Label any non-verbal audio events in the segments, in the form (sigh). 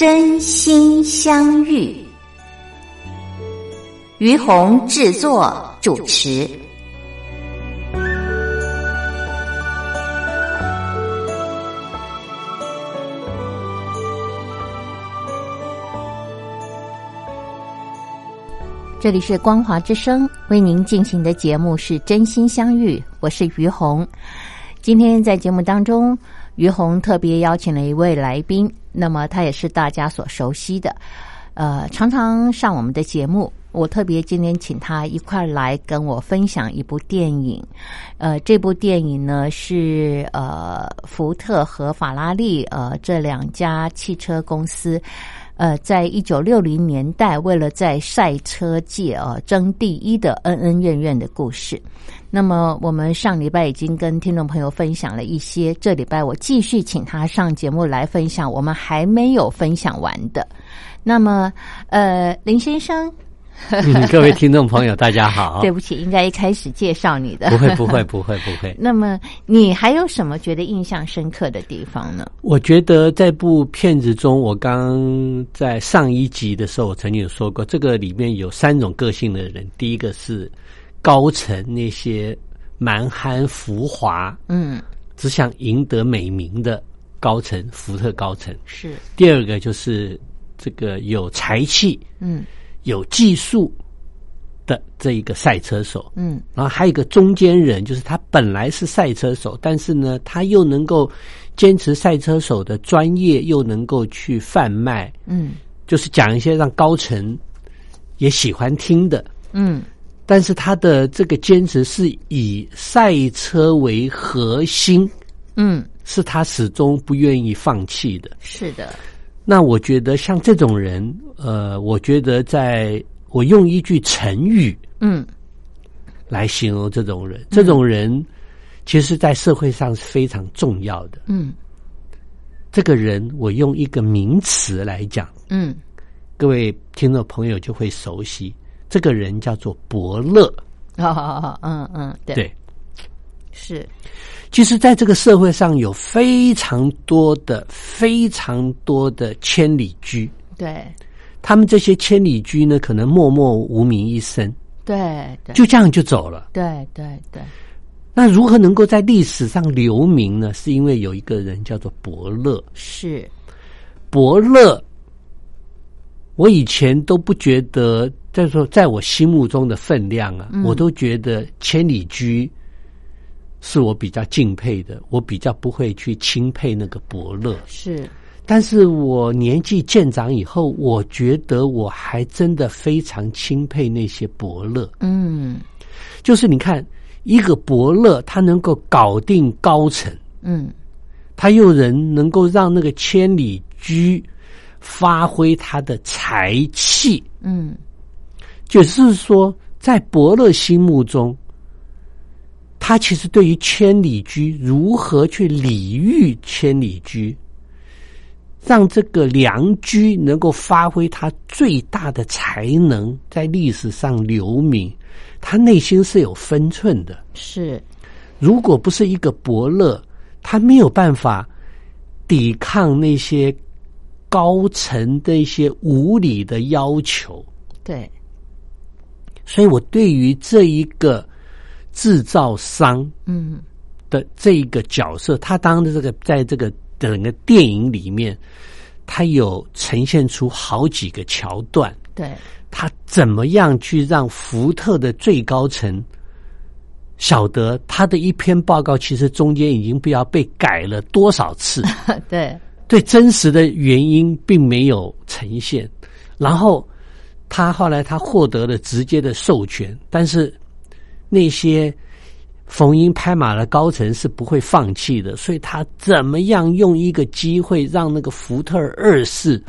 真心相遇，于红制作主持。这里是光华之声为您进行的节目是真心相遇，我是于红。今天在节目当中，于红特别邀请了一位来宾。那么他也是大家所熟悉的，呃，常常上我们的节目。我特别今天请他一块来跟我分享一部电影，呃，这部电影呢是呃福特和法拉利呃这两家汽车公司。呃，在一九六零年代，为了在赛车界啊争第一的恩恩怨怨的故事。那么，我们上礼拜已经跟听众朋友分享了一些，这礼拜我继续请他上节目来分享我们还没有分享完的。那么，呃，林先生。各位听众朋友，大家好。(laughs) 对不起，应该一开始介绍你的。不会，不会，不会，不会。(laughs) 那么，你还有什么觉得印象深刻的地方呢？我觉得这部片子中，我刚在上一集的时候，我曾经有说过，这个里面有三种个性的人。第一个是高层那些蛮憨浮华，嗯，只想赢得美名的高层，福特高层是。第二个就是这个有才气，嗯。有技术的这一个赛车手，嗯，然后还有一个中间人，就是他本来是赛车手，但是呢，他又能够坚持赛车手的专业，又能够去贩卖，嗯，就是讲一些让高层也喜欢听的，嗯，但是他的这个坚持是以赛车为核心，嗯，是他始终不愿意放弃的，是的。那我觉得像这种人，呃，我觉得在我用一句成语，嗯，来形容这种人，这种人其实，在社会上是非常重要的。嗯，这个人我用一个名词来讲，嗯，各位听众朋友就会熟悉，这个人叫做伯乐。好好好，嗯嗯，对，是。其实，在这个社会上有非常多的、非常多的千里驹。对，他们这些千里驹呢，可能默默无名一生。对，对就这样就走了。对对对。那如何能够在历史上留名呢？是因为有一个人叫做伯乐。是伯乐，我以前都不觉得，在说在我心目中的分量啊，我都觉得千里驹。是我比较敬佩的，我比较不会去钦佩那个伯乐。是，但是我年纪渐长以后，我觉得我还真的非常钦佩那些伯乐。嗯，就是你看，一个伯乐，他能够搞定高层，嗯，他又人能够让那个千里驹发挥他的才气，嗯，就是说，在伯乐心目中。他其实对于千里驹如何去礼遇千里驹，让这个良驹能够发挥他最大的才能，在历史上留名，他内心是有分寸的。是，如果不是一个伯乐，他没有办法抵抗那些高层的一些无理的要求。对，所以我对于这一个。制造商，嗯，的这一个角色，他当的这个，在这个整个电影里面，它有呈现出好几个桥段。对，他怎么样去让福特的最高层晓得他的一篇报告，其实中间已经不知道被改了多少次。(laughs) 对，对，真实的原因并没有呈现。然后他后来他获得了直接的授权，但是那些逢迎拍马的高层是不会放弃的，所以他怎么样用一个机会让那个福特二世，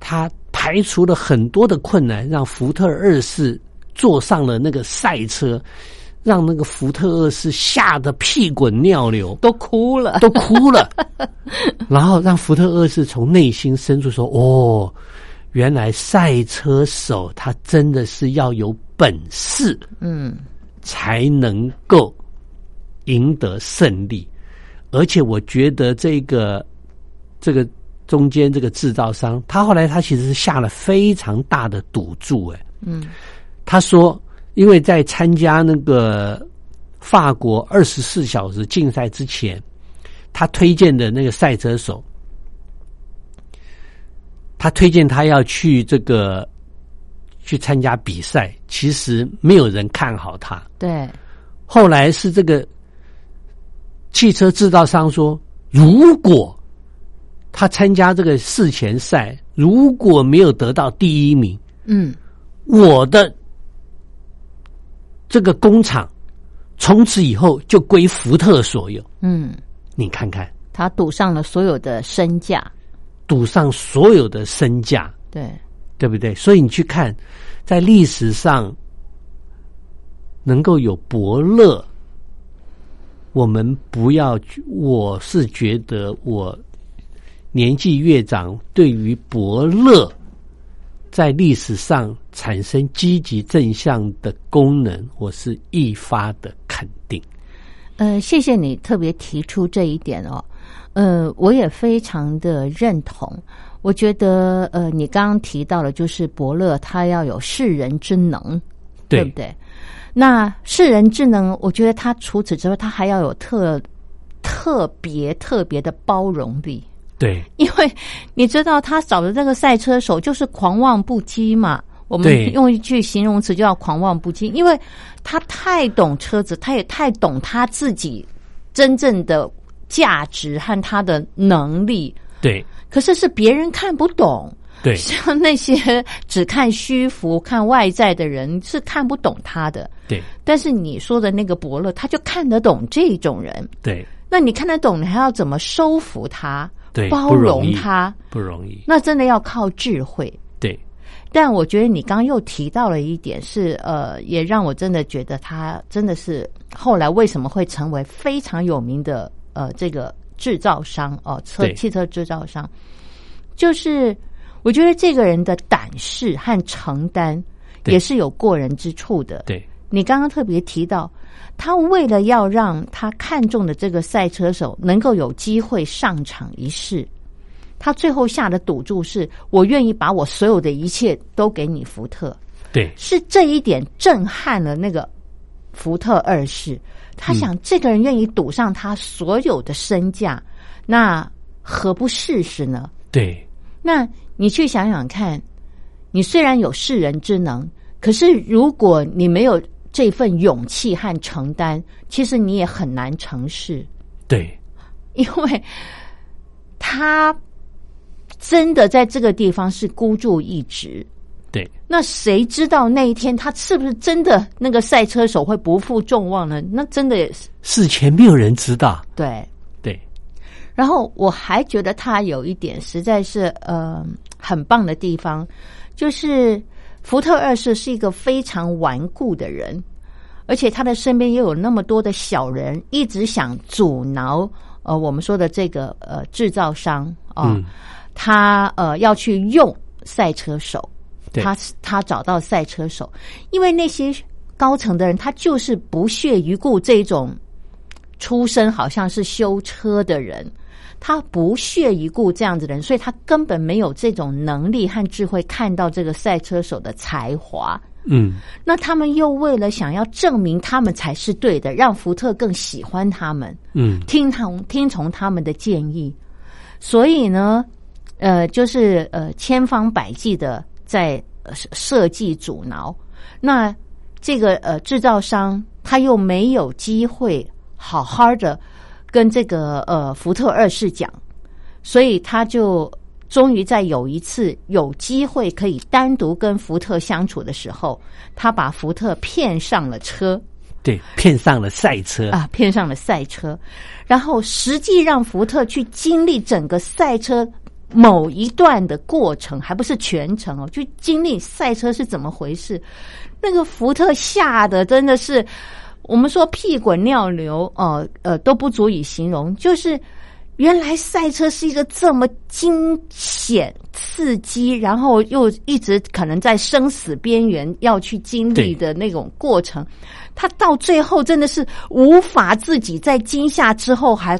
他排除了很多的困难，让福特二世坐上了那个赛车。让那个福特二世吓得屁滚尿流，都哭了，都哭了。(laughs) 然后让福特二世从内心深处说：“哦，原来赛车手他真的是要有本事，嗯，才能够赢得胜利。而且我觉得这个这个中间这个制造商，他后来他其实是下了非常大的赌注，哎，嗯，他说。”因为在参加那个法国二十四小时竞赛之前，他推荐的那个赛车手，他推荐他要去这个去参加比赛，其实没有人看好他。对，后来是这个汽车制造商说，如果他参加这个事前赛，如果没有得到第一名，嗯，我的。这个工厂从此以后就归福特所有。嗯，你看看，他赌上了所有的身价，赌上所有的身价，对对不对？所以你去看，在历史上能够有伯乐，我们不要。我是觉得，我年纪越长，对于伯乐。在历史上产生积极正向的功能，我是一发的肯定。呃，谢谢你特别提出这一点哦。呃，我也非常的认同。我觉得，呃，你刚刚提到了，就是伯乐他要有世人之能，对不对？那世人之能，我觉得他除此之外，他还要有特特别特别的包容力。对，因为你知道他找的这个赛车手就是狂妄不羁嘛。我们用一句形容词就叫狂妄不羁，因为他太懂车子，他也太懂他自己真正的价值和他的能力。对，可是是别人看不懂。对，像那些只看虚浮、看外在的人是看不懂他的。对，但是你说的那个伯乐，他就看得懂这种人。对，那你看得懂，你还要怎么收服他？对，包容他不容易，那真的要靠智慧。对，但我觉得你刚刚又提到了一点，是呃，也让我真的觉得他真的是后来为什么会成为非常有名的呃这个制造商哦，车汽车制造商，就是我觉得这个人的胆识和承担也是有过人之处的。对，你刚刚特别提到。他为了要让他看中的这个赛车手能够有机会上场一试，他最后下的赌注是：我愿意把我所有的一切都给你，福特。对，是这一点震撼了那个福特二世。他想，这个人愿意赌上他所有的身价，那何不试试呢？对，那你去想想看，你虽然有世人之能，可是如果你没有。这份勇气和承担，其实你也很难成事。对，因为他真的在这个地方是孤注一掷。对，那谁知道那一天他是不是真的那个赛车手会不负众望呢？那真的也是事前没有人知道。对对，然后我还觉得他有一点实在是呃很棒的地方，就是。福特二世是一个非常顽固的人，而且他的身边又有那么多的小人，一直想阻挠呃我们说的这个呃制造商啊，他呃要去用赛车手，他他找到赛车手，因为那些高层的人他就是不屑于顾这种出身好像是修车的人。他不屑一顾这样子的人，所以他根本没有这种能力和智慧看到这个赛车手的才华。嗯，那他们又为了想要证明他们才是对的，让福特更喜欢他们，嗯，听从听从他们的建议，所以呢，呃，就是呃千方百计的在设计阻挠。那这个呃制造商他又没有机会好好的。跟这个呃福特二世讲，所以他就终于在有一次有机会可以单独跟福特相处的时候，他把福特骗上了车。对，骗上了赛车啊，骗上了赛车，然后实际让福特去经历整个赛车某一段的过程，还不是全程哦，就经历赛车是怎么回事。那个福特吓得真的是，我们说屁滚尿流哦，呃，都不足以形容，就是。原来赛车是一个这么惊险、刺激，然后又一直可能在生死边缘要去经历的那种过程。他到最后真的是无法自己在惊吓之后还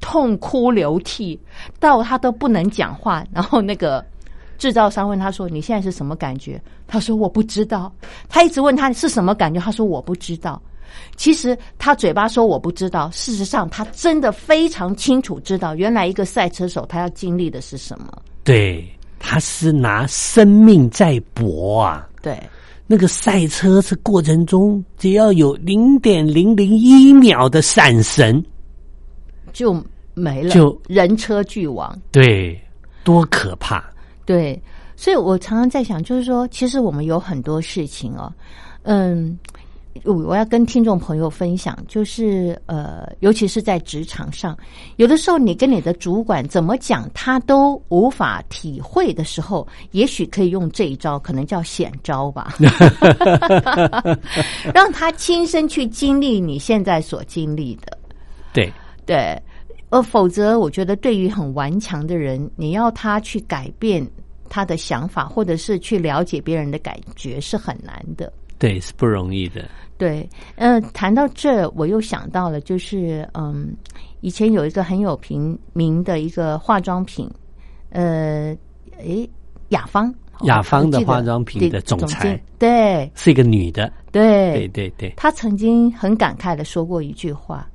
痛哭流涕，到他都不能讲话。然后那个制造商问他说：“你现在是什么感觉？”他说：“我不知道。”他一直问他是什么感觉，他说：“我不知道。”其实他嘴巴说我不知道，事实上他真的非常清楚知道，原来一个赛车手他要经历的是什么。对，他是拿生命在搏啊！对，那个赛车是过程中只要有零点零零一秒的闪神，就没了，就人车俱亡。对，多可怕！对，所以我常常在想，就是说，其实我们有很多事情哦，嗯。我要跟听众朋友分享，就是呃，尤其是在职场上，有的时候你跟你的主管怎么讲，他都无法体会的时候，也许可以用这一招，可能叫险招吧，(laughs) 让他亲身去经历你现在所经历的。对对，呃，否则我觉得对于很顽强的人，你要他去改变他的想法，或者是去了解别人的感觉，是很难的。对，是不容易的。对，嗯，谈到这，我又想到了，就是嗯，以前有一个很有名名的一个化妆品，呃，诶，雅芳，雅芳的化妆品的总裁，对，是一个女的，对，对对对，她曾经很感慨的说过一句话，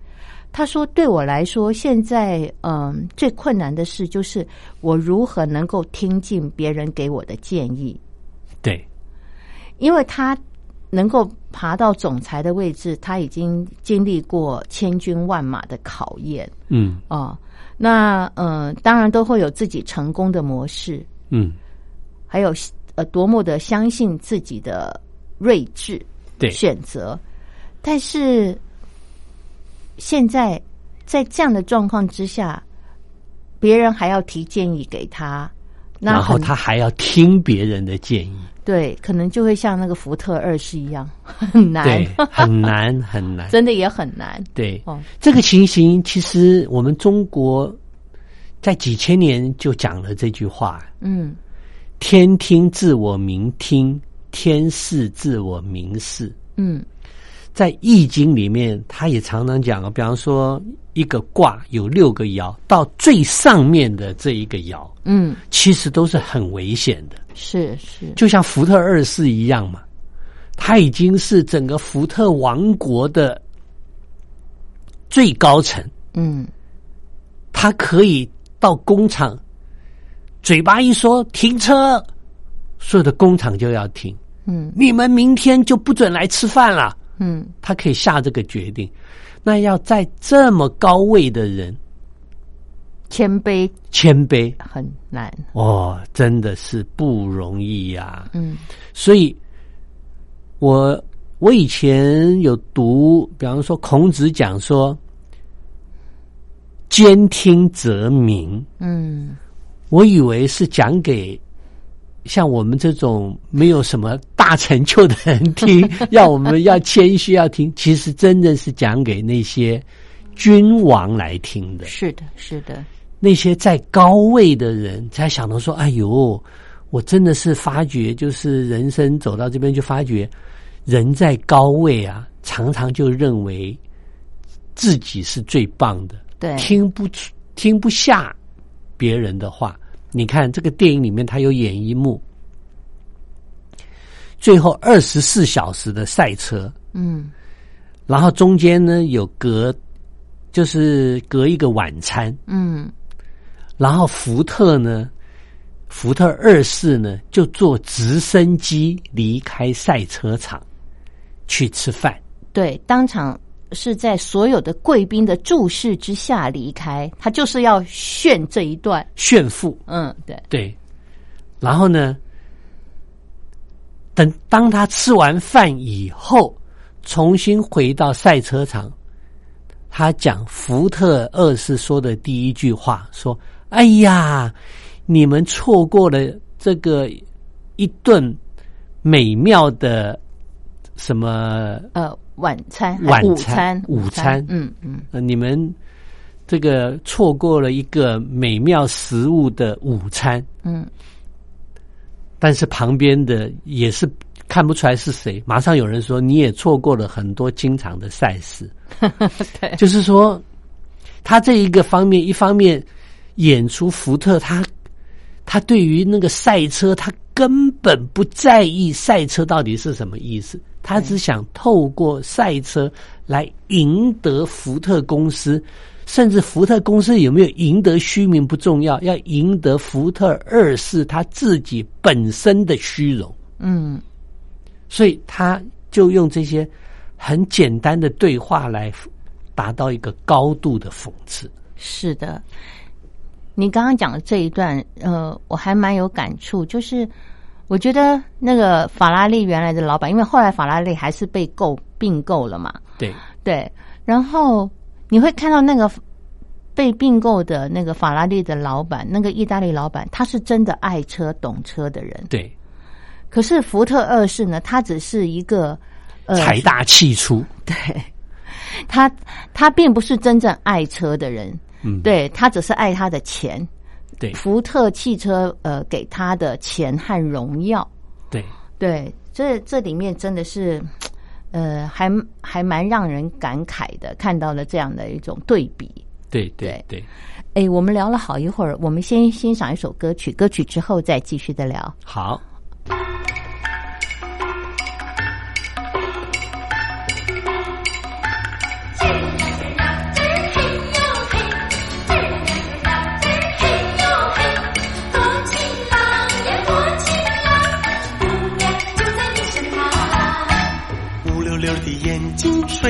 她说：“对我来说，现在嗯，最困难的事就是我如何能够听进别人给我的建议。”对，因为他。能够爬到总裁的位置，他已经经历过千军万马的考验。嗯，哦，那嗯，当然都会有自己成功的模式。嗯，还有呃，多么的相信自己的睿智，对选择。但是现在在这样的状况之下，别人还要提建议给他，然后他还要听别人的建议。对，可能就会像那个福特二世一样 (laughs) 很难，很难，(laughs) 很难，真的也很难。对，哦，这个情形其实我们中国在几千年就讲了这句话。嗯，天听自我明听，天视自我明视。嗯，在易经里面，他也常常讲啊，比方说一个卦有六个爻，到最上面的这一个爻，嗯，其实都是很危险的。是是，就像福特二世一样嘛，他已经是整个福特王国的最高层。嗯，他可以到工厂，嘴巴一说停车，所有的工厂就要停。嗯，你们明天就不准来吃饭了。嗯，他可以下这个决定。那要在这么高位的人。谦卑，谦卑很难哦，真的是不容易呀。嗯，所以，我我以前有读，比方说孔子讲说“兼听则明”。嗯，我以为是讲给像我们这种没有什么大成就的人听，(laughs) 要我们要谦虚要听。其实真的是讲给那些君王来听的。是的，是的。那些在高位的人才想到说：“哎呦，我真的是发觉，就是人生走到这边就发觉，人在高位啊，常常就认为自己是最棒的，对，听不出、听不下别人的话。你看这个电影里面，他有演一幕，最后二十四小时的赛车，嗯，然后中间呢有隔，就是隔一个晚餐，嗯。”然后福特呢，福特二世呢就坐直升机离开赛车场去吃饭。对，当场是在所有的贵宾的注视之下离开，他就是要炫这一段炫富。嗯，对对。然后呢，等当他吃完饭以后，重新回到赛车场，他讲福特二世说的第一句话说：“哎呀，你们错过了这个一顿美妙的什么呃。”晚餐，晚餐，午餐，嗯嗯，你们这个错过了一个美妙食物的午餐，嗯，但是旁边的也是看不出来是谁，马上有人说你也错过了很多经常的赛事，(laughs) 对，就是说他这一个方面，一方面演出福特，他他对于那个赛车，他根本不在意赛车到底是什么意思。他只想透过赛车来赢得福特公司，甚至福特公司有没有赢得虚名不重要，要赢得福特二世他自己本身的虚荣。嗯，所以他就用这些很简单的对话来达到一个高度的讽刺。是的，你刚刚讲的这一段，呃，我还蛮有感触，就是。我觉得那个法拉利原来的老板，因为后来法拉利还是被购并购了嘛。对对，然后你会看到那个被并购的那个法拉利的老板，那个意大利老板，他是真的爱车懂车的人。对，可是福特二世呢，他只是一个财大气粗。(laughs) 对，他他并不是真正爱车的人。嗯，对他只是爱他的钱。对福特汽车呃给他的钱和荣耀，对对，这这里面真的是呃还还蛮让人感慨的，看到了这样的一种对比。对对对，哎，我们聊了好一会儿，我们先欣赏一首歌曲，歌曲之后再继续的聊。好。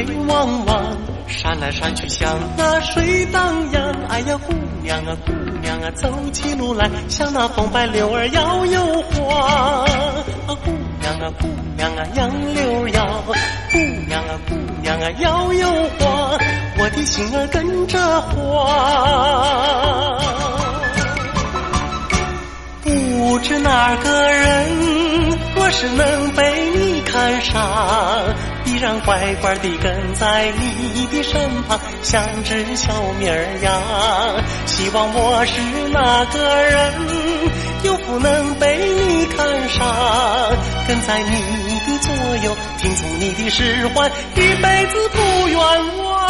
水汪汪，闪来闪去像那水荡漾。哎呀，姑娘啊，姑娘啊，走起路来像那风摆柳儿摇又晃。啊，姑娘啊，姑娘啊，杨柳摇。姑娘啊，姑娘啊，摇又晃，我的心儿跟着晃。不知哪个人，若是能被你看上。依然乖乖地跟在你的身旁，像只小绵羊。希望我是那个人，又不能被你看上，跟在你的左右，听从你的使唤，一辈子不冤枉。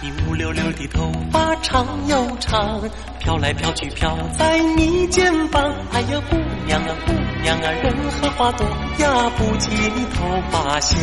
你乌溜溜的头发长又长，飘来飘去飘在你肩膀。哎呀，姑娘啊，姑娘啊，人和花朵呀不及你头发香。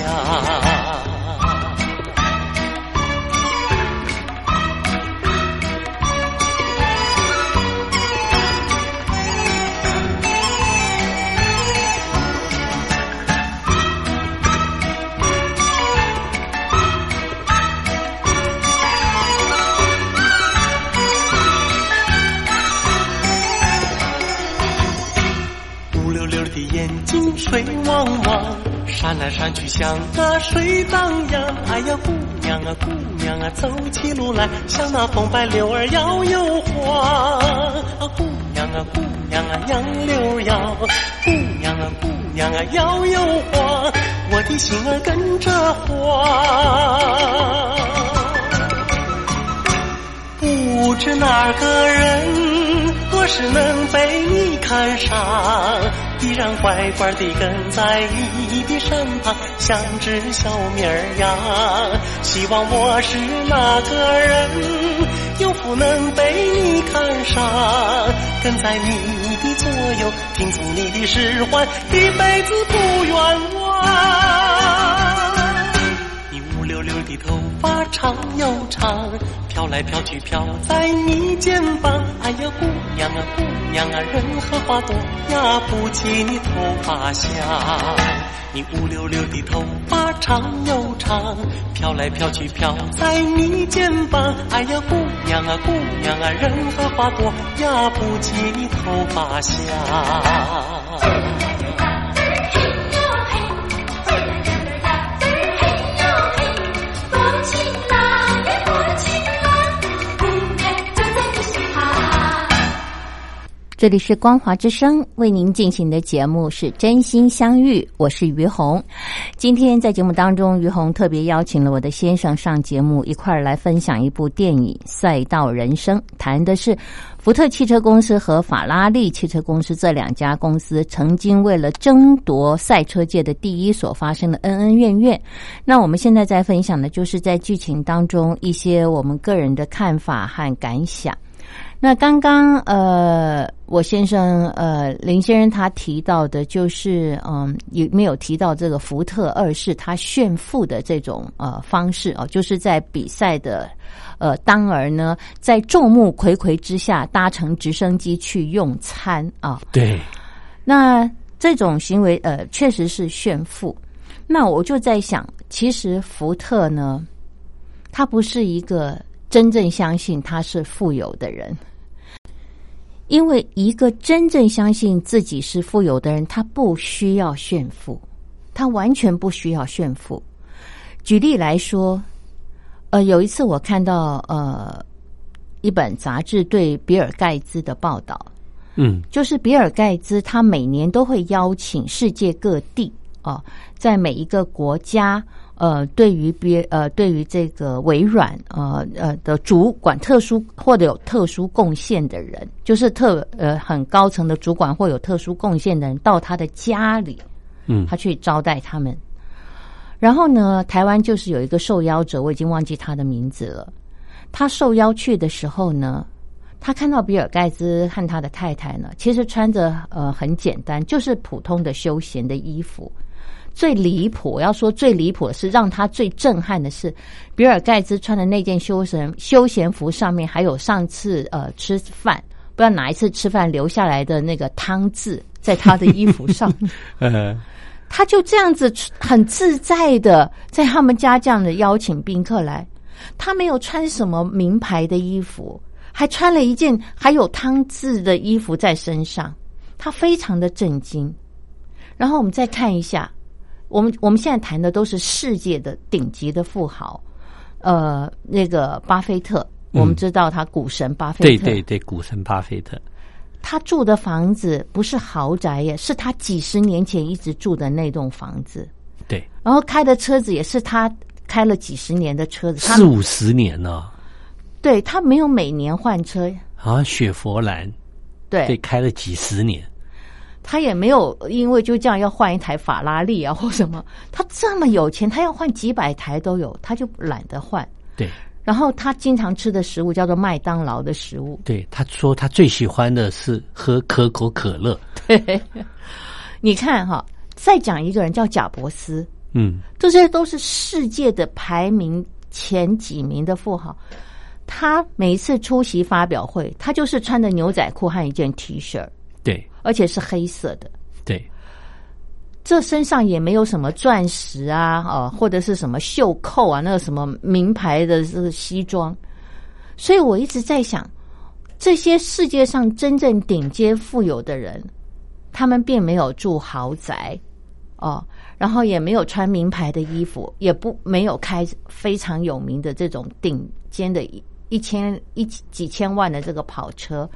眼睛水汪汪，闪来闪去像那水荡漾。哎呀，姑娘啊，姑娘啊，走起路来像那风摆柳儿摇又晃。啊，姑娘啊，姑娘啊，杨柳摇。姑娘啊，姑娘啊，摇又晃，我的心儿跟着晃。不知哪个人，若是能被你看上。依然乖乖地跟在你的身旁，像只小绵羊。希望我是那个人，有福能被你看上，跟在你的左右，听从你的使唤，一辈子不冤枉。你乌溜溜的头发长又长，飘来飘去飘在你肩膀。哎呀，姑娘啊，姑娘啊，人和花朵压不起你头发香。你乌溜溜的头发长又长，飘来飘去飘在你肩膀。哎呀，姑娘啊姑娘啊，人和花朵压不起你头发香。这里是光华之声为您进行的节目是真心相遇，我是于红。今天在节目当中，于红特别邀请了我的先生上节目，一块儿来分享一部电影《赛道人生》，谈的是福特汽车公司和法拉利汽车公司这两家公司曾经为了争夺赛车界的第一所发生的恩恩怨怨。那我们现在在分享的就是在剧情当中一些我们个人的看法和感想。那刚刚呃，我先生呃林先生他提到的，就是嗯，有没有提到这个福特二世他炫富的这种呃方式哦，就是在比赛的呃当儿呢，在众目睽睽之下搭乘直升机去用餐啊？对。那这种行为呃，确实是炫富。那我就在想，其实福特呢，他不是一个真正相信他是富有的人。因为一个真正相信自己是富有的人，他不需要炫富，他完全不需要炫富。举例来说，呃，有一次我看到呃一本杂志对比尔盖茨的报道，嗯，就是比尔盖茨他每年都会邀请世界各地哦，在每一个国家。呃，对于别呃，对于这个微软呃呃的主管特殊或者有特殊贡献的人，就是特呃很高层的主管或有特殊贡献的人，到他的家里，嗯，他去招待他们。然后呢，台湾就是有一个受邀者，我已经忘记他的名字了。他受邀去的时候呢，他看到比尔盖茨和他的太太呢，其实穿着呃很简单，就是普通的休闲的衣服。最离谱，我要说最离谱的是，让他最震撼的是，比尔盖茨穿的那件休闲休闲服上面还有上次呃吃饭，不知道哪一次吃饭留下来的那个汤渍在他的衣服上。呃，(laughs) 他就这样子很自在的在他们家这样的邀请宾客来，他没有穿什么名牌的衣服，还穿了一件还有汤渍的衣服在身上，他非常的震惊。然后我们再看一下。我们我们现在谈的都是世界的顶级的富豪，呃，那个巴菲特，我们知道他股神巴菲特，对对对，股神巴菲特，他住的房子不是豪宅耶，是他几十年前一直住的那栋房子，对，然后开的车子也是他开了几十年的车子，四五十年了，对他没有每年换车啊，雪佛兰，对，开了几十年。他也没有因为就这样要换一台法拉利啊或什么，(laughs) 他这么有钱，他要换几百台都有，他就懒得换。对，然后他经常吃的食物叫做麦当劳的食物。对，他说他最喜欢的是喝可口可乐。(laughs) 对，你看哈，再讲一个人叫贾伯斯，嗯，这些都是世界的排名前几名的富豪。他每一次出席发表会，他就是穿着牛仔裤和一件 T 恤。对。而且是黑色的，对，这身上也没有什么钻石啊，哦，或者是什么袖扣啊，那个什么名牌的这个西装，所以我一直在想，这些世界上真正顶尖富有的人，他们并没有住豪宅，哦，然后也没有穿名牌的衣服，也不没有开非常有名的这种顶尖的一一千一几千万的这个跑车。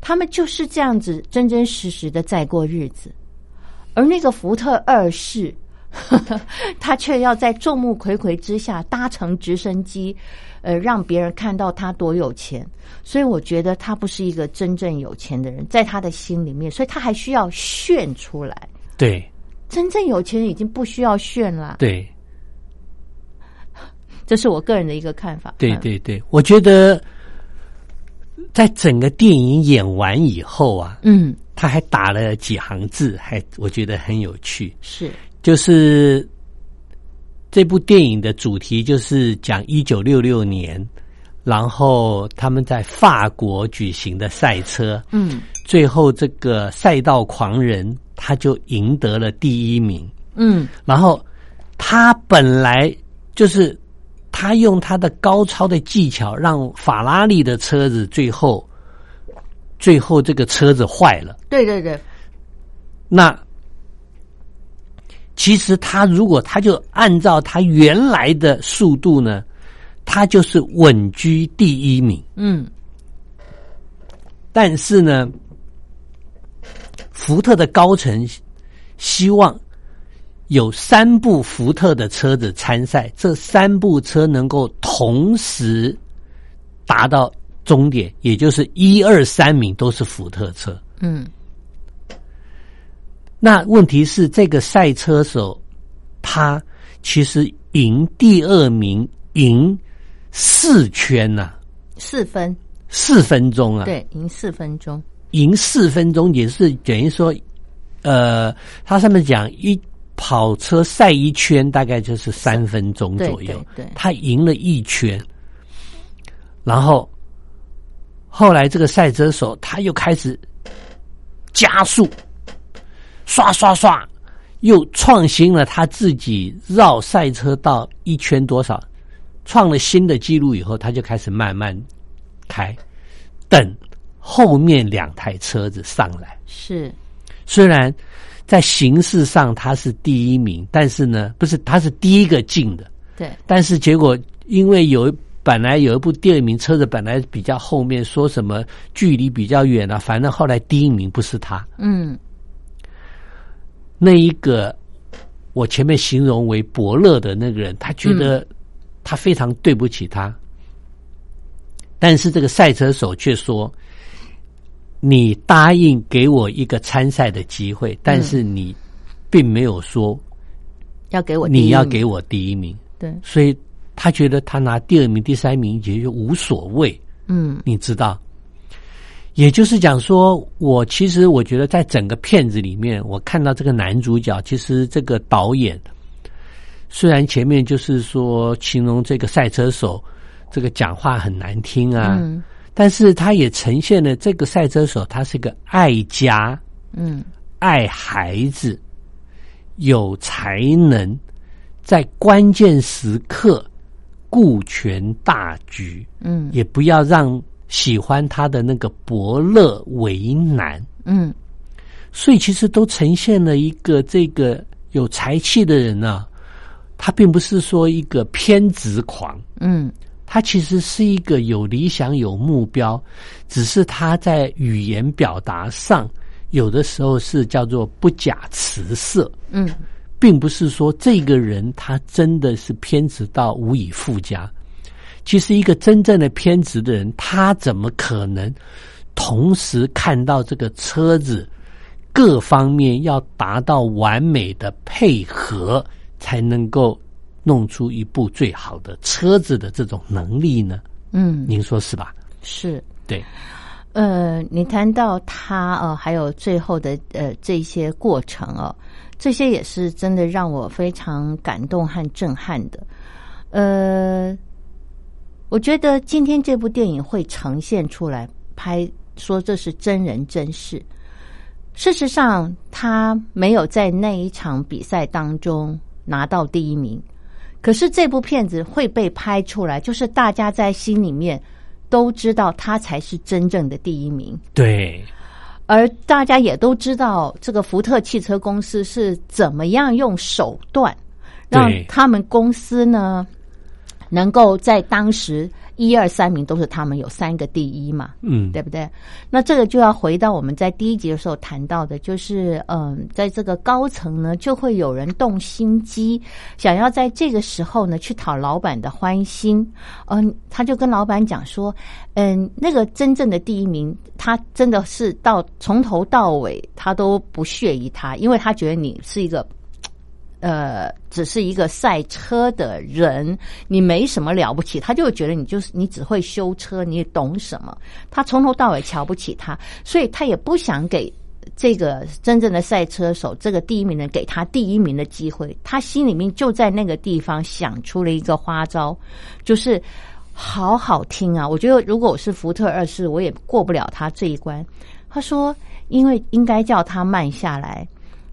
他们就是这样子真真实实的在过日子，而那个福特二世，(laughs) 他却要在众目睽睽之下搭乘直升机，呃，让别人看到他多有钱。所以我觉得他不是一个真正有钱的人，在他的心里面，所以他还需要炫出来。对，真正有钱人已经不需要炫了。对，这是我个人的一个看法。对对对，我觉得。在整个电影演完以后啊，嗯，他还打了几行字，还我觉得很有趣。是，就是这部电影的主题就是讲一九六六年，然后他们在法国举行的赛车，嗯，最后这个赛道狂人他就赢得了第一名，嗯，然后他本来就是他用他的高超的技巧，让法拉利的车子最后最后这个车子坏了。对对对，那其实他如果他就按照他原来的速度呢，他就是稳居第一名。嗯，但是呢，福特的高层希望。有三部福特的车子参赛，这三部车能够同时达到终点，也就是一二三名都是福特车。嗯，那问题是这个赛车手他其实赢第二名赢四圈呐，四分四分钟啊，对，赢四分钟，赢四分钟也是等于说，呃，他上面讲一。跑车赛一圈大概就是三分钟左右，对，他赢了一圈，然后后来这个赛车手他又开始加速，刷刷刷，又创新了他自己绕赛车道一圈多少，创了新的记录以后，他就开始慢慢开，等后面两台车子上来，是虽然。在形式上他是第一名，但是呢，不是他是第一个进的。对。但是结果因为有本来有一部第二名车子本来比较后面，说什么距离比较远啊，反正后来第一名不是他。嗯。那一个我前面形容为伯乐的那个人，他觉得他非常对不起他，但是这个赛车手却说。你答应给我一个参赛的机会，但是你并没有说要给我，你要给我第一名。对，所以他觉得他拿第二名、第三名也就无所谓。嗯，你知道，也就是讲说，我其实我觉得在整个片子里面，我看到这个男主角，其实这个导演虽然前面就是说形容这个赛车手这个讲话很难听啊。但是他也呈现了这个赛车手，他是个爱家，嗯，爱孩子，有才能，在关键时刻顾全大局，嗯，也不要让喜欢他的那个伯乐为难，嗯，所以其实都呈现了一个这个有才气的人呢，他并不是说一个偏执狂，嗯。他其实是一个有理想、有目标，只是他在语言表达上有的时候是叫做不假辞色。嗯，并不是说这个人他真的是偏执到无以复加。其实，一个真正的偏执的人，他怎么可能同时看到这个车子各方面要达到完美的配合，才能够？弄出一部最好的车子的这种能力呢？嗯，您说是吧？是，对。呃，你谈到他呃，还有最后的呃这些过程哦，这些也是真的让我非常感动和震撼的。呃，我觉得今天这部电影会呈现出来，拍说这是真人真事。事实上，他没有在那一场比赛当中拿到第一名。可是这部片子会被拍出来，就是大家在心里面都知道他才是真正的第一名。对，而大家也都知道这个福特汽车公司是怎么样用手段让他们公司呢，能够在当时。一二三名都是他们有三个第一嘛，嗯，对不对？那这个就要回到我们在第一集的时候谈到的，就是嗯，在这个高层呢，就会有人动心机，想要在这个时候呢去讨老板的欢心。嗯，他就跟老板讲说，嗯，那个真正的第一名，他真的是到从头到尾他都不屑于他，因为他觉得你是一个。呃，只是一个赛车的人，你没什么了不起，他就觉得你就是你只会修车，你懂什么？他从头到尾瞧不起他，所以他也不想给这个真正的赛车手这个第一名的给他第一名的机会。他心里面就在那个地方想出了一个花招，就是好好听啊！我觉得如果我是福特二世，我也过不了他这一关。他说，因为应该叫他慢下来。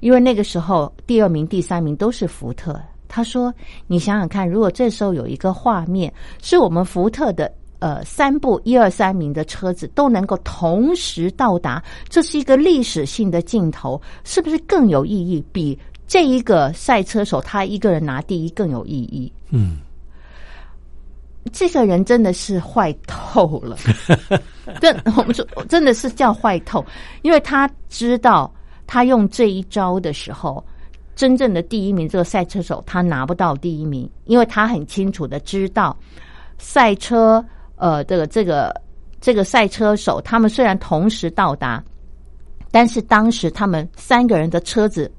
因为那个时候第二名、第三名都是福特。他说：“你想想看，如果这时候有一个画面，是我们福特的呃三部一二三名的车子都能够同时到达，这是一个历史性的镜头，是不是更有意义？比这一个赛车手他一个人拿第一更有意义？”嗯，这个人真的是坏透了，(laughs) 真我们说真的是叫坏透，因为他知道他用这一招的时候，真正的第一名这个赛车手他拿不到第一名，因为他很清楚的知道赛车呃这个这个这个赛车手他们虽然同时到达，但是当时他们三个人的车子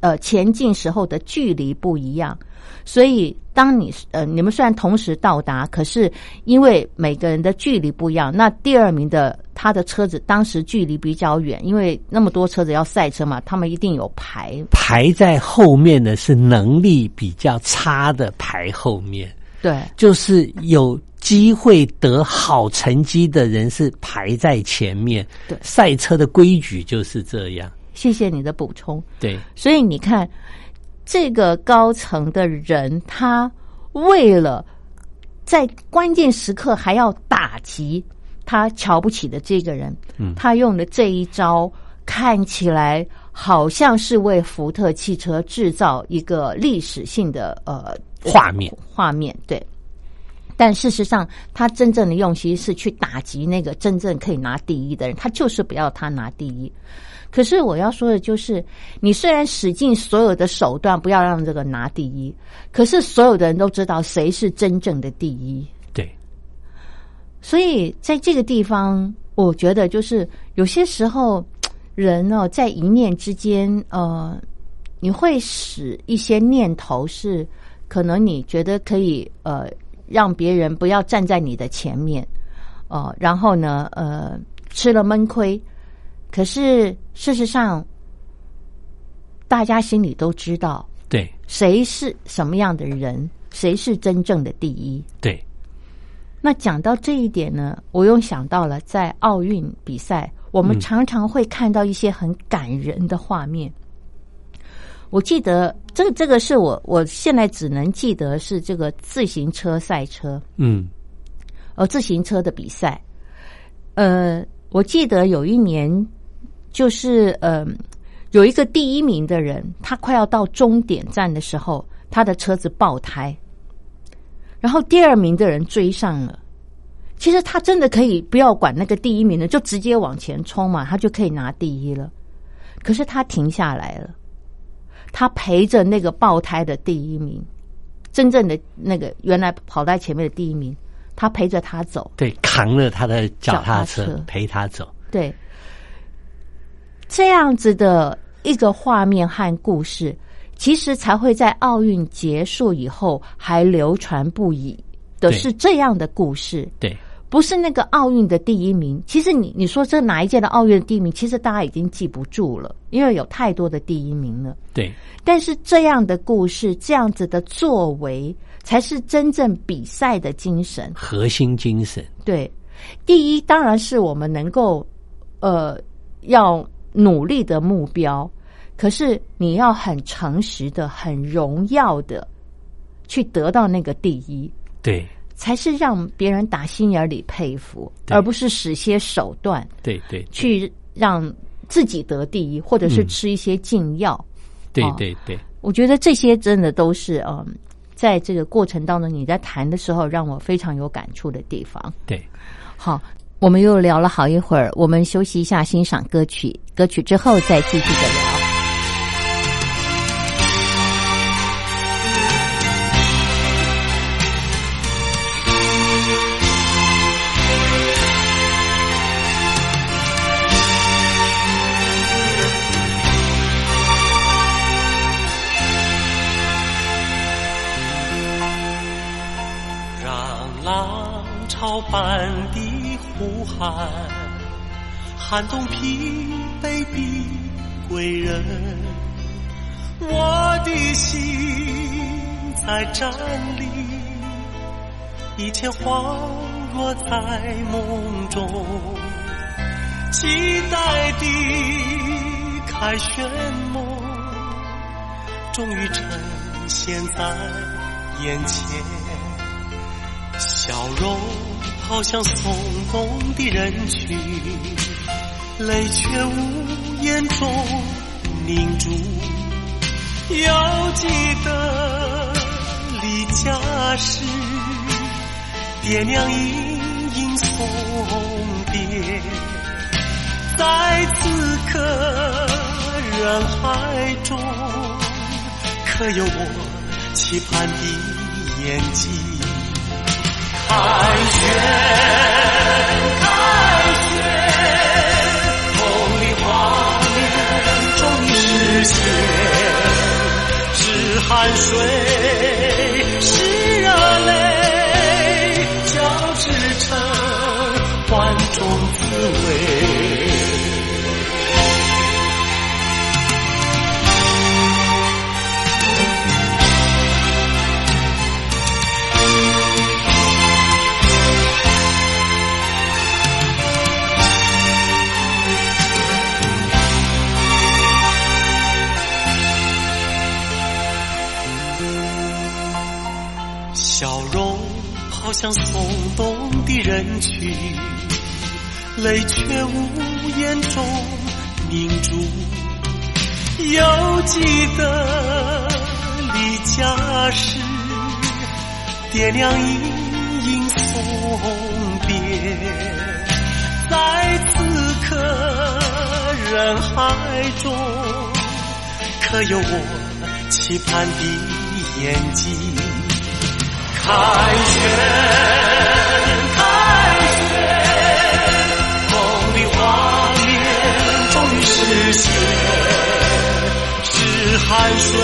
呃前进时候的距离不一样。所以，当你呃，你们虽然同时到达，可是因为每个人的距离不一样，那第二名的他的车子当时距离比较远，因为那么多车子要赛车嘛，他们一定有排排在后面的是能力比较差的排后面，对，就是有机会得好成绩的人是排在前面。对，赛车的规矩就是这样。谢谢你的补充。对，所以你看。这个高层的人，他为了在关键时刻还要打击他瞧不起的这个人，嗯，他用的这一招看起来好像是为福特汽车制造一个历史性的呃画面画面，对。但事实上，他真正的用心是去打击那个真正可以拿第一的人，他就是不要他拿第一。可是我要说的就是，你虽然使尽所有的手段不要让这个拿第一，可是所有的人都知道谁是真正的第一。对。所以在这个地方，我觉得就是有些时候，人呢在一念之间，呃，你会使一些念头是可能你觉得可以呃让别人不要站在你的前面，哦，然后呢，呃，吃了闷亏。可是事实上，大家心里都知道，对谁是什么样的人，谁是真正的第一。对。那讲到这一点呢，我又想到了在奥运比赛，我们常常会看到一些很感人的画面。我记得这个这个是我我现在只能记得是这个自行车赛车，嗯，呃，自行车的比赛，呃，我记得有一年。就是呃，有一个第一名的人，他快要到终点站的时候，他的车子爆胎，然后第二名的人追上了。其实他真的可以不要管那个第一名的，就直接往前冲嘛，他就可以拿第一了。可是他停下来了，他陪着那个爆胎的第一名，真正的那个原来跑在前面的第一名，他陪着他走，对，扛了他的脚踏车陪他走，对。这样子的一个画面和故事，其实才会在奥运结束以后还流传不已的是这样的故事。对，不是那个奥运的第一名。其实你你说这哪一届的奥运第一名，其实大家已经记不住了，因为有太多的第一名了。对，但是这样的故事，这样子的作为，才是真正比赛的精神，核心精神。对，第一当然是我们能够呃要。努力的目标，可是你要很诚实的、很荣耀的去得到那个第一，对，才是让别人打心眼里佩服，而不是使些手段，对对，去让自己得第一，或者是吃一些禁药，对对对，我觉得这些真的都是嗯，在这个过程当中你在谈的时候，让我非常有感触的地方。对，好。我们又聊了好一会儿，我们休息一下，欣赏歌曲。歌曲之后再继续的聊。寒，寒冬疲惫的归人，我的心在站立，一切恍若在梦中，期待的凯旋梦，终于呈现在眼前，笑容好像松动的人群，泪却无言中凝住。要记得离家时，爹娘隐隐送别，在此刻人海中，可有我期盼的眼睛？凯旋凯旋梦里画面中你实现。是汗水是热泪交织成万种滋味像松动的人群，泪却无言中凝住。犹记得离家时，爹娘隐隐送别。在此刻人海中，可有我期盼的眼睛？凯旋，凯旋，梦的画面终于实现，是汗水，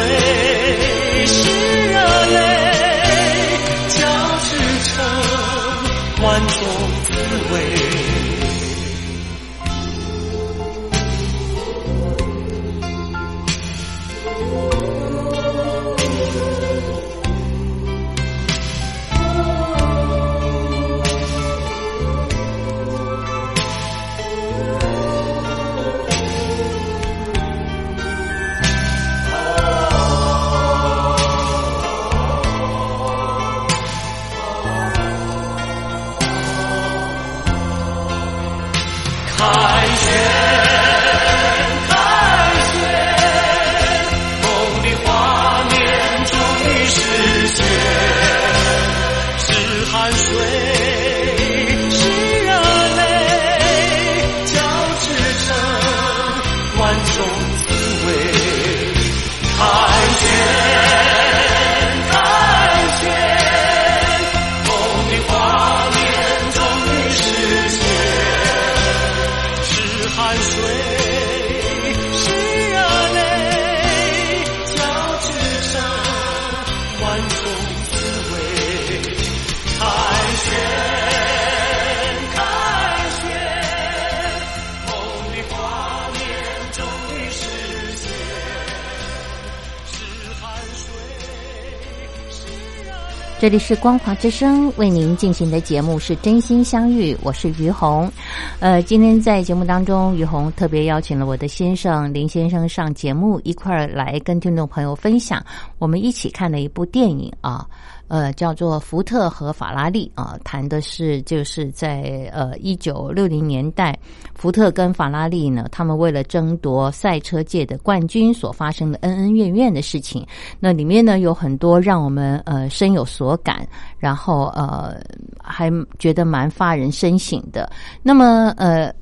这里是光华之声为您进行的节目是真心相遇，我是于红。呃，今天在节目当中，于红特别邀请了我的先生林先生上节目，一块儿来跟听众朋友分享我们一起看的一部电影啊。呃，叫做《福特和法拉利》啊，谈的是就是在呃一九六零年代，福特跟法拉利呢，他们为了争夺赛车界的冠军所发生的恩恩怨怨的事情。那里面呢有很多让我们呃深有所感，然后呃还觉得蛮发人深省的。那么呃。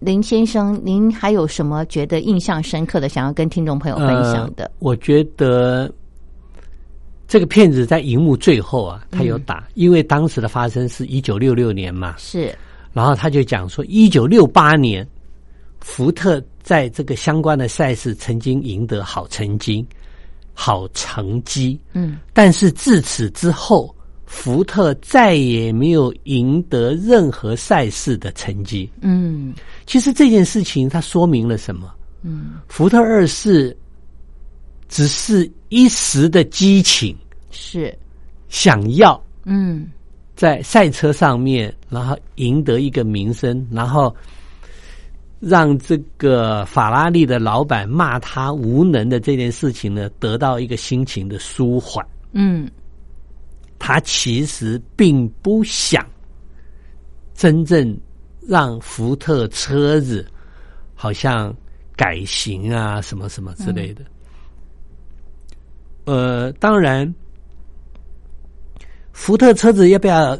林先生，您还有什么觉得印象深刻的，想要跟听众朋友分享的？我觉得这个片子在荧幕最后啊，他有打，因为当时的发生是一九六六年嘛，是。然后他就讲说，一九六八年福特在这个相关的赛事曾经赢得好成绩、好成绩，嗯，但是自此之后，福特再也没有赢得任何赛事的成绩。嗯。其实这件事情它说明了什么？嗯，福特二世只是一时的激情，是想要嗯在赛车上面，然后赢得一个名声，然后让这个法拉利的老板骂他无能的这件事情呢，得到一个心情的舒缓。嗯，他其实并不想真正让福特车子好像改型啊，什么什么之类的。呃，当然，福特车子要不要？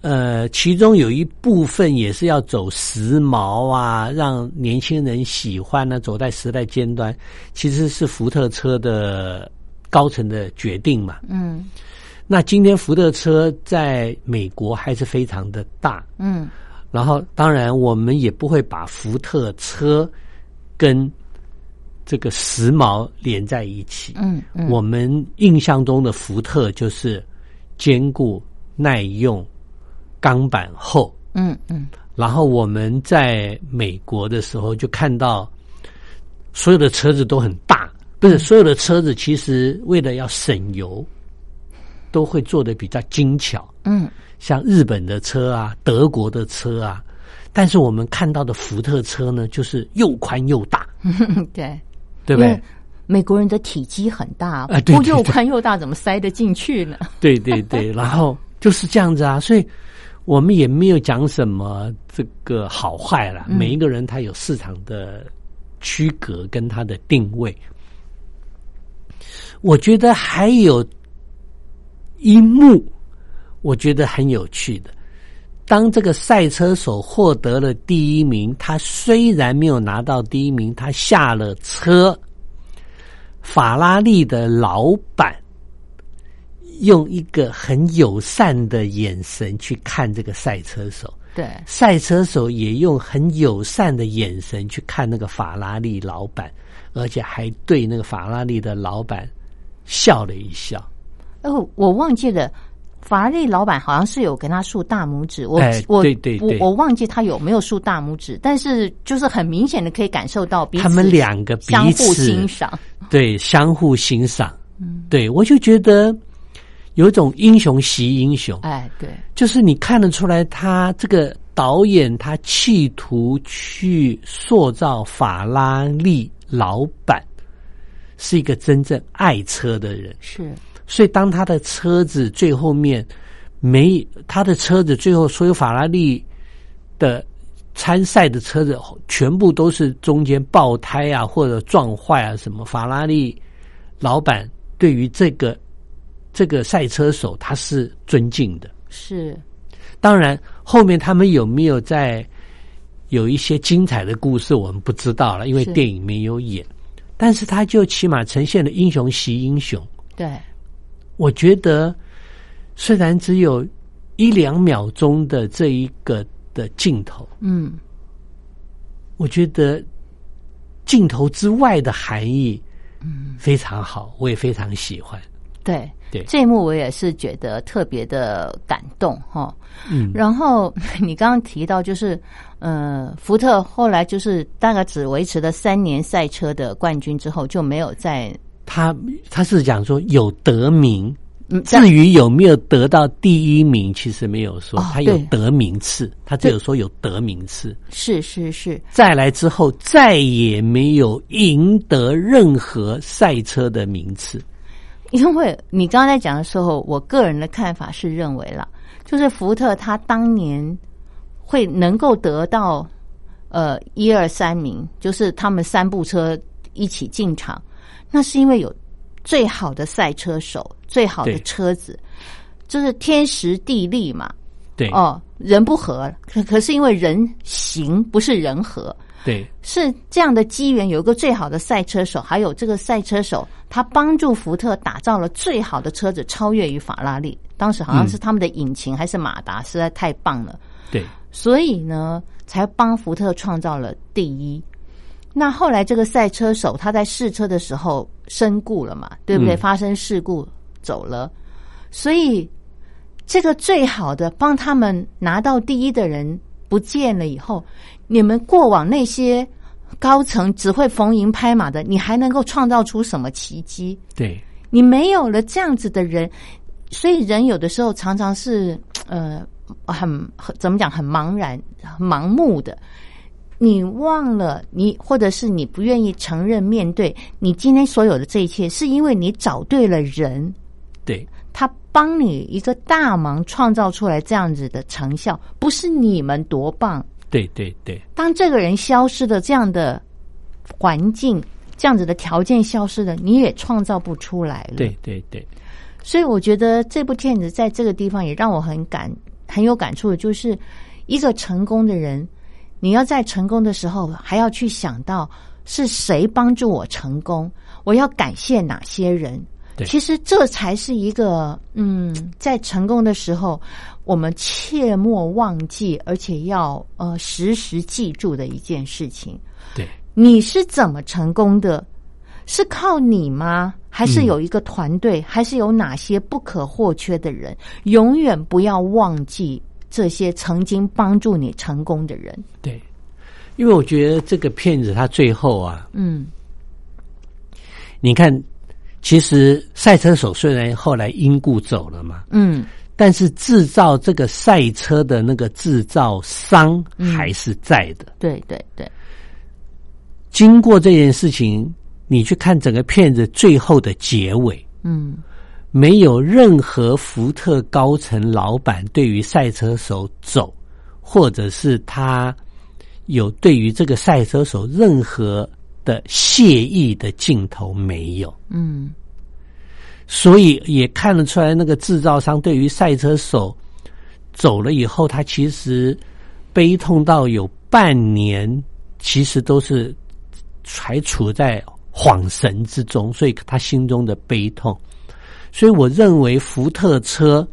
呃，其中有一部分也是要走时髦啊，让年轻人喜欢呢，走在时代尖端，其实是福特车的高层的决定嘛。嗯，那今天福特车在美国还是非常的大。嗯，然后当然我们也不会把福特车跟这个时髦连在一起。嗯嗯，我们印象中的福特就是坚固耐用。钢板厚，嗯嗯，然后我们在美国的时候就看到，所有的车子都很大，不是所有的车子其实为了要省油，都会做的比较精巧，嗯，像日本的车啊，德国的车啊，但是我们看到的福特车呢，就是又宽又大，(laughs) 对，对不对？美国人的体积很大，啊，不又宽又大，怎么塞得进去呢？对对对，然后就是这样子啊，所以。我们也没有讲什么这个好坏了，每一个人他有市场的区隔跟他的定位。我觉得还有一幕，我觉得很有趣的。当这个赛车手获得了第一名，他虽然没有拿到第一名，他下了车，法拉利的老板。用一个很友善的眼神去看这个赛车手，对，赛车手也用很友善的眼神去看那个法拉利老板，而且还对那个法拉利的老板笑了一笑。哦，我忘记了，法拉利老板好像是有跟他竖大拇指，我我对对对，我忘记他有没有竖大拇指，但是就是很明显的可以感受到彼此他们两个相互欣赏，对，相互欣赏，嗯，对我就觉得。有一种英雄惜英雄，哎，对，就是你看得出来，他这个导演他企图去塑造法拉利老板是一个真正爱车的人，是，所以当他的车子最后面没他的车子最后所有法拉利的参赛的车子全部都是中间爆胎啊或者撞坏啊什么，法拉利老板对于这个。这个赛车手他是尊敬的，是。当然，后面他们有没有在有一些精彩的故事，我们不知道了，因为电影没有演。但是，他就起码呈现了英雄惜英雄。对，我觉得虽然只有一两秒钟的这一个的镜头，嗯，我觉得镜头之外的含义，嗯，非常好，我也非常喜欢。对。对这一幕我也是觉得特别的感动哈，嗯，然后 (laughs) 你刚刚提到就是，呃，福特后来就是大概只维持了三年赛车的冠军之后就没有再他他是讲说有得名，至于有没有得到第一名，其实没有说他有得名次，他只有说有得名次，是是是，再来之后再也没有赢得任何赛车的名次。因为你刚才讲的时候，我个人的看法是认为了，就是福特他当年会能够得到呃一二三名，就是他们三部车一起进场，那是因为有最好的赛车手、最好的车子，就是天时地利嘛。对哦，人不和，可可是因为人行不是人和。对，是这样的机缘，有一个最好的赛车手，还有这个赛车手，他帮助福特打造了最好的车子，超越于法拉利。当时好像是他们的引擎还是马达，实在太棒了。对，所以呢，才帮福特创造了第一。那后来这个赛车手他在试车的时候身故了嘛，对不对？发生事故走了，所以这个最好的帮他们拿到第一的人不见了以后。你们过往那些高层只会逢迎拍马的，你还能够创造出什么奇迹？对，你没有了这样子的人，所以人有的时候常常是呃很怎么讲很茫然、盲目的。你忘了你，或者是你不愿意承认面对你今天所有的这一切，是因为你找对了人，对，他帮你一个大忙，创造出来这样子的成效，不是你们多棒。对对对，当这个人消失的这样的环境，这样子的条件消失了，你也创造不出来了。对对对，所以我觉得这部片子在这个地方也让我很感很有感触的，就是一个成功的人，你要在成功的时候还要去想到是谁帮助我成功，我要感谢哪些人。对其实这才是一个嗯，在成功的时候，我们切莫忘记，而且要呃时时记住的一件事情。对你是怎么成功的？是靠你吗？还是有一个团队？还是有哪些不可或缺的人？永远不要忘记这些曾经帮助你成功的人。对，因为我觉得这个片子他最后啊，嗯。你看，其实赛车手虽然后来因故走了嘛，嗯，但是制造这个赛车的那个制造商还是在的。对对对，经过这件事情，你去看整个片子最后的结尾，嗯没有任何福特高层老板对于赛车手走，或者是他有对于这个赛车手任何的谢意的镜头没有，嗯所以也看得出来，那个制造商对于赛车手走了以后，他其实悲痛到有半年，其实都是还处在恍神之中，所以他心中的悲痛。所以我认为福特车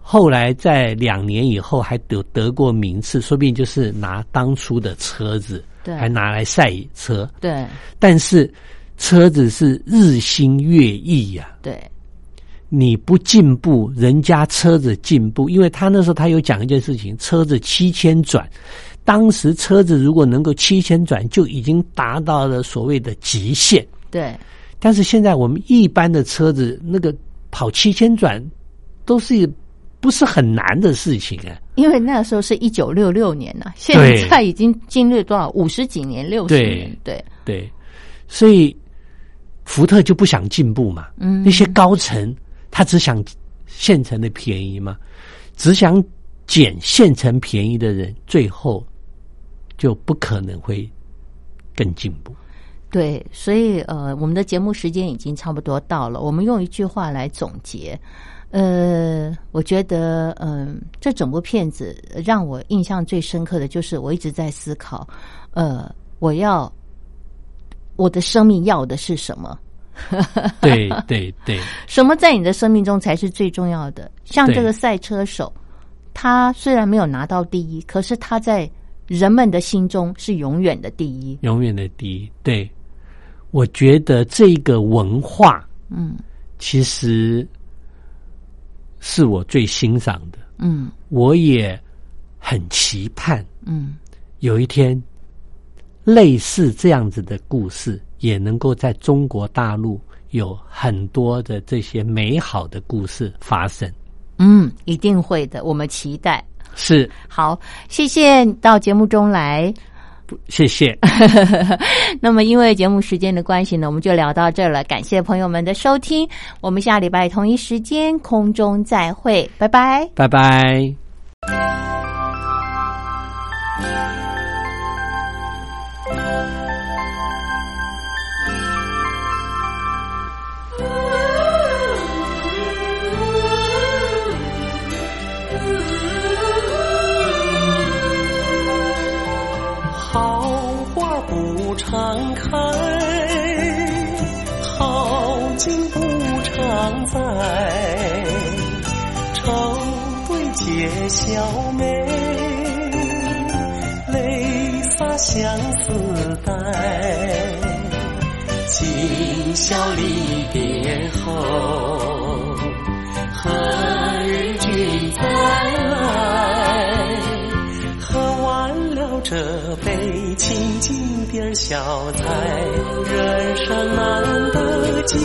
后来在两年以后还得得过名次，说不定就是拿当初的车子，对。还拿来赛车。对。但是车子是日新月异呀、对，你不进步，人家车子进步，因为他那时候他有讲一件事情，车子七千转，当时车子如果能够七千转，就已经达到了所谓的极限。对。但是现在我们一般的车子那个跑七千转，都是不是很难的事情啊？因为那时候是一九六六年呢、现对在已经经历多少五十几年、六十对年，对，对，所以福特就不想进步嘛。嗯那些高层他只想现成的便宜嘛，只想捡现成便宜的人，最后就不可能会更进步。对，所以呃，我们的节目时间已经差不多到了。我们用一句话来总结，呃，我觉得，嗯、这整部片子让我印象最深刻的就是，我一直在思考，呃，我要我的生命要的是什么？对对对 (laughs) 什么在你的生命中才是最重要的？像这个赛车手，他虽然没有拿到第一，可是他在人们的心中是永远的第一。永远的第一。对，我觉得这个文化嗯其实是我最欣赏的，嗯我也很期盼嗯，有一天，类似这样子的故事也能够在中国大陆有很多的这些美好的故事发生。嗯，一定会的，我们期待。是，好，谢谢到节目中来。谢谢，(laughs) 那么，因为节目时间的关系呢，我们就聊到这了。感谢朋友们的收听，我们下礼拜同一时间空中再会，拜拜。拜拜。解笑眉，泪洒相思带。今宵离别后，何日君再来？喝完了这杯清静点小菜，人生难得几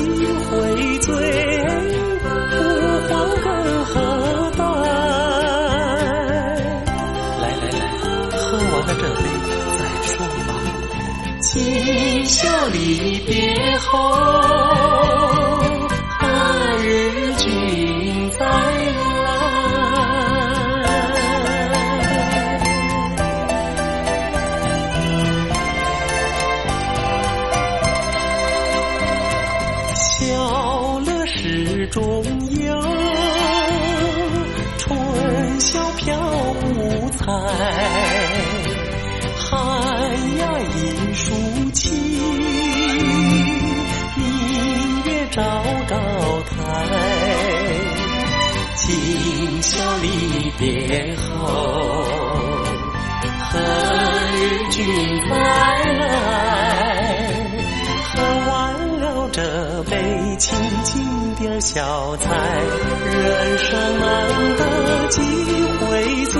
回醉，不欢更何在这里再说吧今宵离别后何日君再寒鸦引舒气，明月照高台。今宵离别后，何日君再来？喝完了这杯清静点小菜，人生难得几回醉，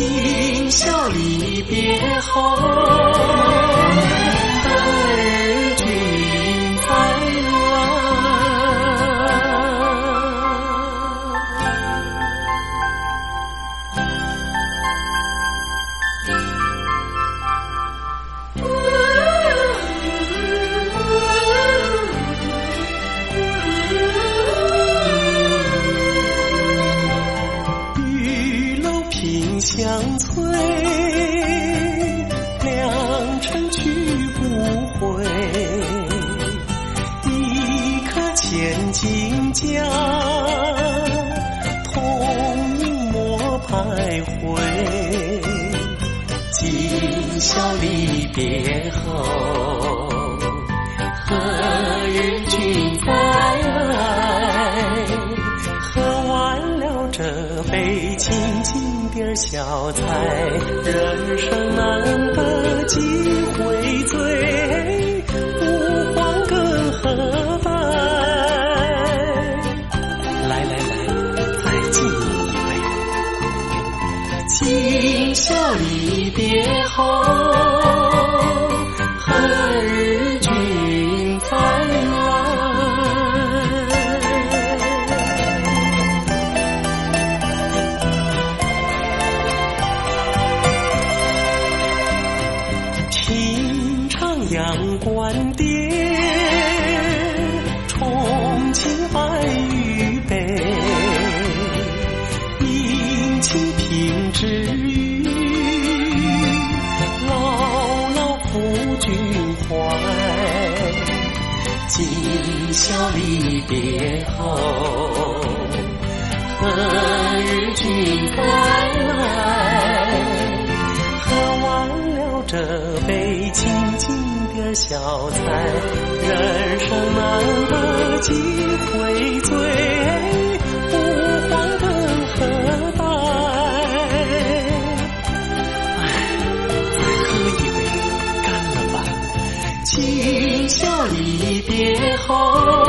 今宵离别后，到离别后，何日君再来？喝完了这杯清静点小菜，人生难别何日君再来喝完了这杯清净的小菜人生难得几回醉不慌更何待再喝一杯干了吧今宵离别后。